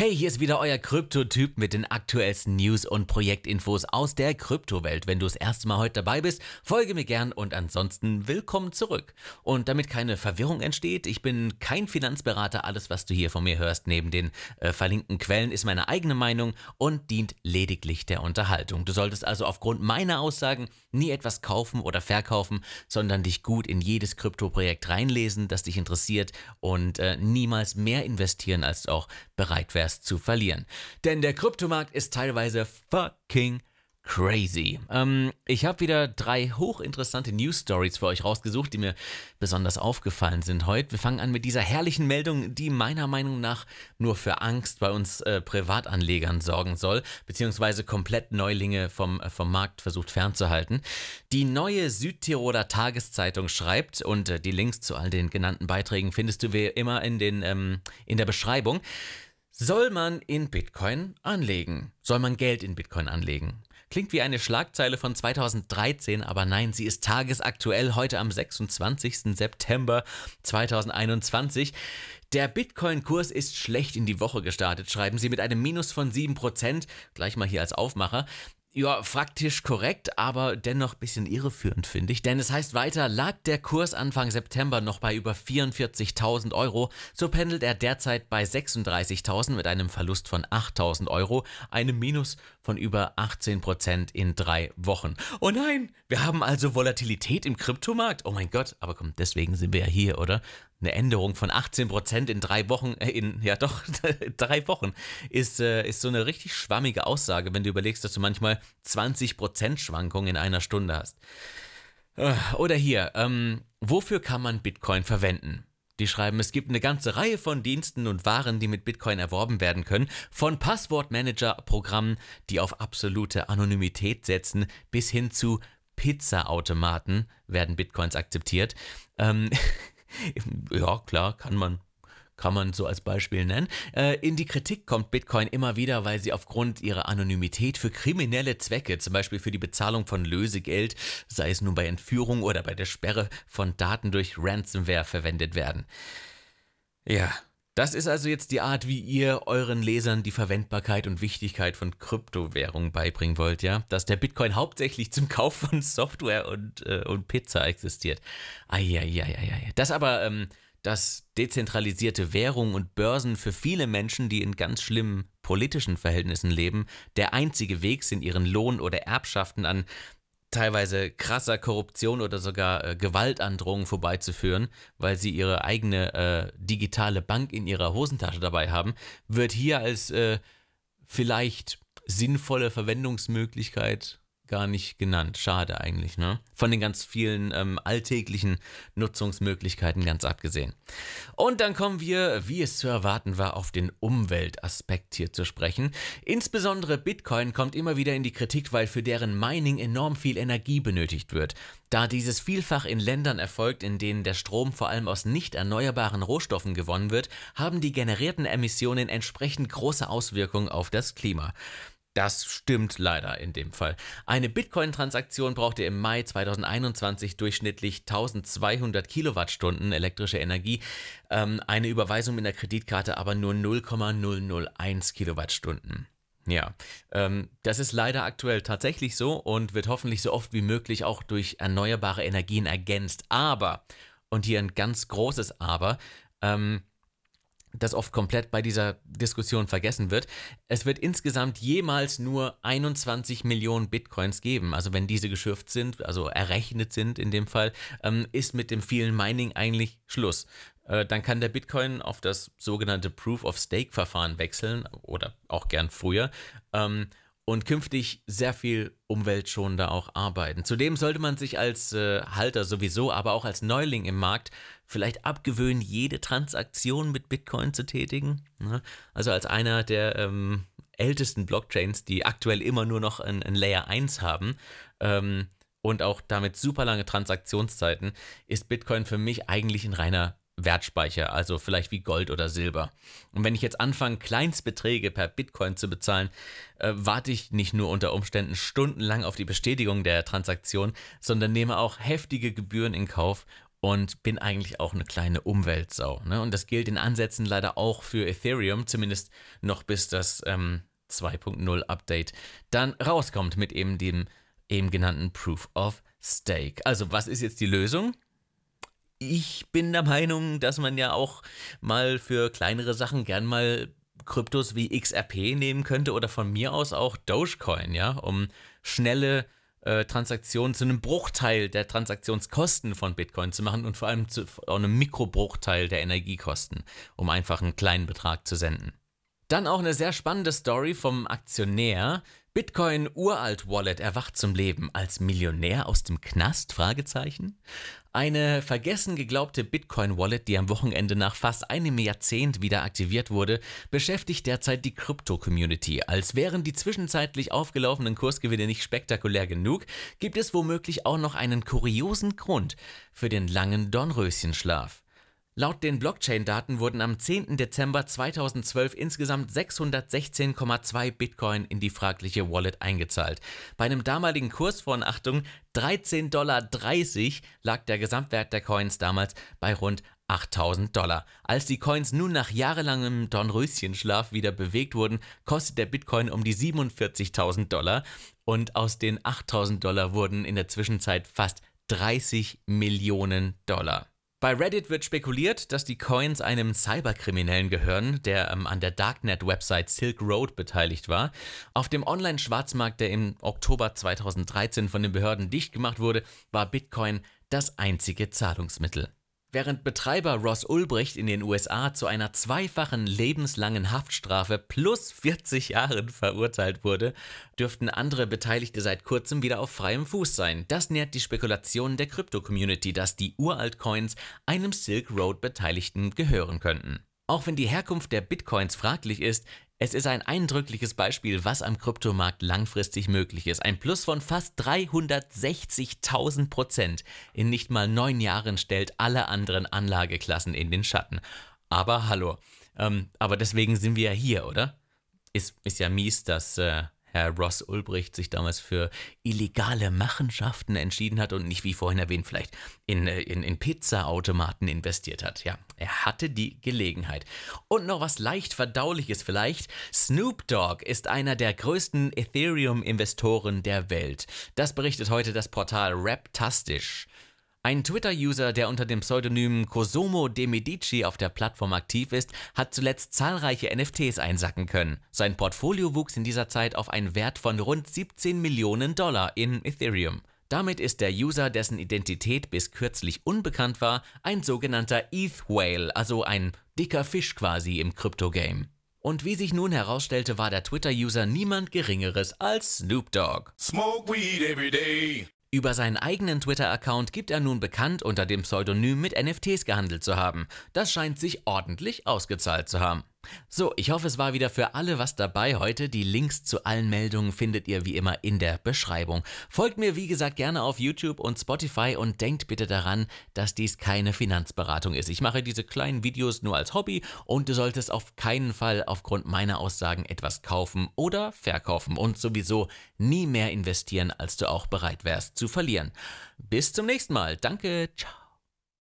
Hey, hier ist wieder euer Kryptotyp mit den aktuellsten News und Projektinfos aus der Kryptowelt. Wenn du das erste Mal heute dabei bist, folge mir gern und ansonsten willkommen zurück. Und damit keine Verwirrung entsteht, ich bin kein Finanzberater. Alles, was du hier von mir hörst, neben den äh, verlinkten Quellen, ist meine eigene Meinung und dient lediglich der Unterhaltung. Du solltest also aufgrund meiner Aussagen nie etwas kaufen oder verkaufen, sondern dich gut in jedes Kryptoprojekt reinlesen, das dich interessiert und äh, niemals mehr investieren, als du auch bereit wärst zu verlieren. Denn der Kryptomarkt ist teilweise fucking crazy. Ähm, ich habe wieder drei hochinteressante News Stories für euch rausgesucht, die mir besonders aufgefallen sind heute. Wir fangen an mit dieser herrlichen Meldung, die meiner Meinung nach nur für Angst bei uns äh, Privatanlegern sorgen soll, beziehungsweise komplett Neulinge vom, äh, vom Markt versucht fernzuhalten. Die neue Südtiroler Tageszeitung schreibt, und äh, die Links zu all den genannten Beiträgen findest du wie immer in, den, ähm, in der Beschreibung. Soll man in Bitcoin anlegen? Soll man Geld in Bitcoin anlegen? Klingt wie eine Schlagzeile von 2013, aber nein, sie ist tagesaktuell heute am 26. September 2021. Der Bitcoin-Kurs ist schlecht in die Woche gestartet, schreiben sie mit einem Minus von 7%, gleich mal hier als Aufmacher. Ja, faktisch korrekt, aber dennoch ein bisschen irreführend, finde ich. Denn es heißt weiter, lag der Kurs Anfang September noch bei über 44.000 Euro, so pendelt er derzeit bei 36.000 mit einem Verlust von 8.000 Euro, einem Minus von über 18% in drei Wochen. Oh nein, wir haben also Volatilität im Kryptomarkt. Oh mein Gott, aber komm, deswegen sind wir ja hier, oder? eine Änderung von 18% in drei Wochen, äh, in, ja doch, drei Wochen, ist, äh, ist so eine richtig schwammige Aussage, wenn du überlegst, dass du manchmal 20% Schwankungen in einer Stunde hast. Äh, oder hier, ähm, wofür kann man Bitcoin verwenden? Die schreiben, es gibt eine ganze Reihe von Diensten und Waren, die mit Bitcoin erworben werden können, von Passwortmanager-Programmen, die auf absolute Anonymität setzen, bis hin zu Pizzaautomaten werden Bitcoins akzeptiert. Ähm, ja, klar, kann man kann man so als Beispiel nennen. Äh, in die Kritik kommt Bitcoin immer wieder, weil sie aufgrund ihrer Anonymität für kriminelle Zwecke, zum Beispiel für die Bezahlung von Lösegeld, sei es nun bei Entführung oder bei der Sperre von Daten durch Ransomware verwendet werden. Ja, das ist also jetzt die Art, wie ihr euren Lesern die Verwendbarkeit und Wichtigkeit von Kryptowährungen beibringen wollt, ja? Dass der Bitcoin hauptsächlich zum Kauf von Software und, äh, und Pizza existiert. Eieieiei. Das aber, ähm, dass dezentralisierte Währungen und Börsen für viele Menschen, die in ganz schlimmen politischen Verhältnissen leben, der einzige Weg sind, ihren Lohn oder Erbschaften an teilweise krasser Korruption oder sogar äh, Gewaltandrohungen vorbeizuführen, weil sie ihre eigene äh, digitale Bank in ihrer Hosentasche dabei haben, wird hier als äh, vielleicht sinnvolle Verwendungsmöglichkeit gar nicht genannt. Schade eigentlich, ne? Von den ganz vielen ähm, alltäglichen Nutzungsmöglichkeiten ganz abgesehen. Und dann kommen wir, wie es zu erwarten war, auf den Umweltaspekt hier zu sprechen. Insbesondere Bitcoin kommt immer wieder in die Kritik, weil für deren Mining enorm viel Energie benötigt wird. Da dieses vielfach in Ländern erfolgt, in denen der Strom vor allem aus nicht erneuerbaren Rohstoffen gewonnen wird, haben die generierten Emissionen entsprechend große Auswirkungen auf das Klima. Das stimmt leider in dem Fall. Eine Bitcoin-Transaktion brauchte im Mai 2021 durchschnittlich 1200 Kilowattstunden elektrische Energie, ähm, eine Überweisung mit einer Kreditkarte aber nur 0,001 Kilowattstunden. Ja, ähm, das ist leider aktuell tatsächlich so und wird hoffentlich so oft wie möglich auch durch erneuerbare Energien ergänzt. Aber, und hier ein ganz großes Aber, ähm, das oft komplett bei dieser Diskussion vergessen wird. Es wird insgesamt jemals nur 21 Millionen Bitcoins geben. Also wenn diese geschürft sind, also errechnet sind in dem Fall, ähm, ist mit dem vielen Mining eigentlich Schluss. Äh, dann kann der Bitcoin auf das sogenannte Proof of Stake Verfahren wechseln oder auch gern früher. Ähm, und künftig sehr viel umweltschonender auch arbeiten. Zudem sollte man sich als äh, Halter sowieso, aber auch als Neuling im Markt vielleicht abgewöhnen, jede Transaktion mit Bitcoin zu tätigen. Ne? Also als einer der ähm, ältesten Blockchains, die aktuell immer nur noch ein, ein Layer 1 haben ähm, und auch damit super lange Transaktionszeiten, ist Bitcoin für mich eigentlich ein reiner Wertspeicher, also vielleicht wie Gold oder Silber. Und wenn ich jetzt anfange, Kleinstbeträge per Bitcoin zu bezahlen, äh, warte ich nicht nur unter Umständen stundenlang auf die Bestätigung der Transaktion, sondern nehme auch heftige Gebühren in Kauf, und bin eigentlich auch eine kleine Umweltsau. Ne? Und das gilt in Ansätzen leider auch für Ethereum, zumindest noch bis das ähm, 2.0 Update dann rauskommt mit eben dem eben genannten Proof of Stake. Also was ist jetzt die Lösung? Ich bin der Meinung, dass man ja auch mal für kleinere Sachen gern mal Kryptos wie XRP nehmen könnte oder von mir aus auch Dogecoin, ja, um schnelle äh, Transaktionen zu einem Bruchteil der Transaktionskosten von Bitcoin zu machen und vor allem zu einem Mikrobruchteil der Energiekosten, um einfach einen kleinen Betrag zu senden. Dann auch eine sehr spannende Story vom Aktionär. Bitcoin Uralt Wallet erwacht zum Leben als Millionär aus dem Knast? Fragezeichen. Eine vergessen geglaubte Bitcoin Wallet, die am Wochenende nach fast einem Jahrzehnt wieder aktiviert wurde, beschäftigt derzeit die Krypto-Community. Als wären die zwischenzeitlich aufgelaufenen Kursgewinne nicht spektakulär genug, gibt es womöglich auch noch einen kuriosen Grund für den langen Dornröschenschlaf. Laut den Blockchain-Daten wurden am 10. Dezember 2012 insgesamt 616,2 Bitcoin in die fragliche Wallet eingezahlt. Bei einem damaligen Kurs von, Achtung, 13,30 Dollar lag der Gesamtwert der Coins damals bei rund 8000 Dollar. Als die Coins nun nach jahrelangem Dornröschenschlaf wieder bewegt wurden, kostet der Bitcoin um die 47.000 Dollar und aus den 8000 Dollar wurden in der Zwischenzeit fast 30 Millionen Dollar. Bei Reddit wird spekuliert, dass die Coins einem Cyberkriminellen gehören, der ähm, an der Darknet-Website Silk Road beteiligt war. Auf dem Online-Schwarzmarkt, der im Oktober 2013 von den Behörden dicht gemacht wurde, war Bitcoin das einzige Zahlungsmittel. Während Betreiber Ross Ulbricht in den USA zu einer zweifachen lebenslangen Haftstrafe plus 40 Jahren verurteilt wurde, dürften andere Beteiligte seit kurzem wieder auf freiem Fuß sein. Das nährt die Spekulation der Krypto-Community, dass die Uralt-Coins einem Silk Road-Beteiligten gehören könnten. Auch wenn die Herkunft der Bitcoins fraglich ist, es ist ein eindrückliches Beispiel, was am Kryptomarkt langfristig möglich ist. Ein Plus von fast 360.000 Prozent in nicht mal neun Jahren stellt alle anderen Anlageklassen in den Schatten. Aber hallo, ähm, aber deswegen sind wir ja hier, oder? Ist, ist ja mies, dass äh, Herr Ross Ulbricht sich damals für illegale Machenschaften entschieden hat und nicht, wie vorhin erwähnt, vielleicht in, äh, in, in Pizza-Automaten investiert hat. Ja, er hatte die Gelegenheit. Und noch was leicht Verdauliches vielleicht. Snoop Dogg ist einer der größten Ethereum-Investoren der Welt. Das berichtet heute das Portal Raptastisch. Ein Twitter-User, der unter dem Pseudonym Cosomo de Medici auf der Plattform aktiv ist, hat zuletzt zahlreiche NFTs einsacken können. Sein Portfolio wuchs in dieser Zeit auf einen Wert von rund 17 Millionen Dollar in Ethereum. Damit ist der User, dessen Identität bis kürzlich unbekannt war, ein sogenannter ETH-Whale, also ein dicker Fisch quasi im Krypto-Game. Und wie sich nun herausstellte, war der Twitter-User niemand Geringeres als Snoop Dogg. Über seinen eigenen Twitter-Account gibt er nun bekannt, unter dem Pseudonym mit NFTs gehandelt zu haben. Das scheint sich ordentlich ausgezahlt zu haben. So, ich hoffe, es war wieder für alle was dabei heute. Die Links zu allen Meldungen findet ihr wie immer in der Beschreibung. Folgt mir, wie gesagt, gerne auf YouTube und Spotify und denkt bitte daran, dass dies keine Finanzberatung ist. Ich mache diese kleinen Videos nur als Hobby und du solltest auf keinen Fall aufgrund meiner Aussagen etwas kaufen oder verkaufen und sowieso nie mehr investieren, als du auch bereit wärst zu verlieren. Bis zum nächsten Mal. Danke. Ciao.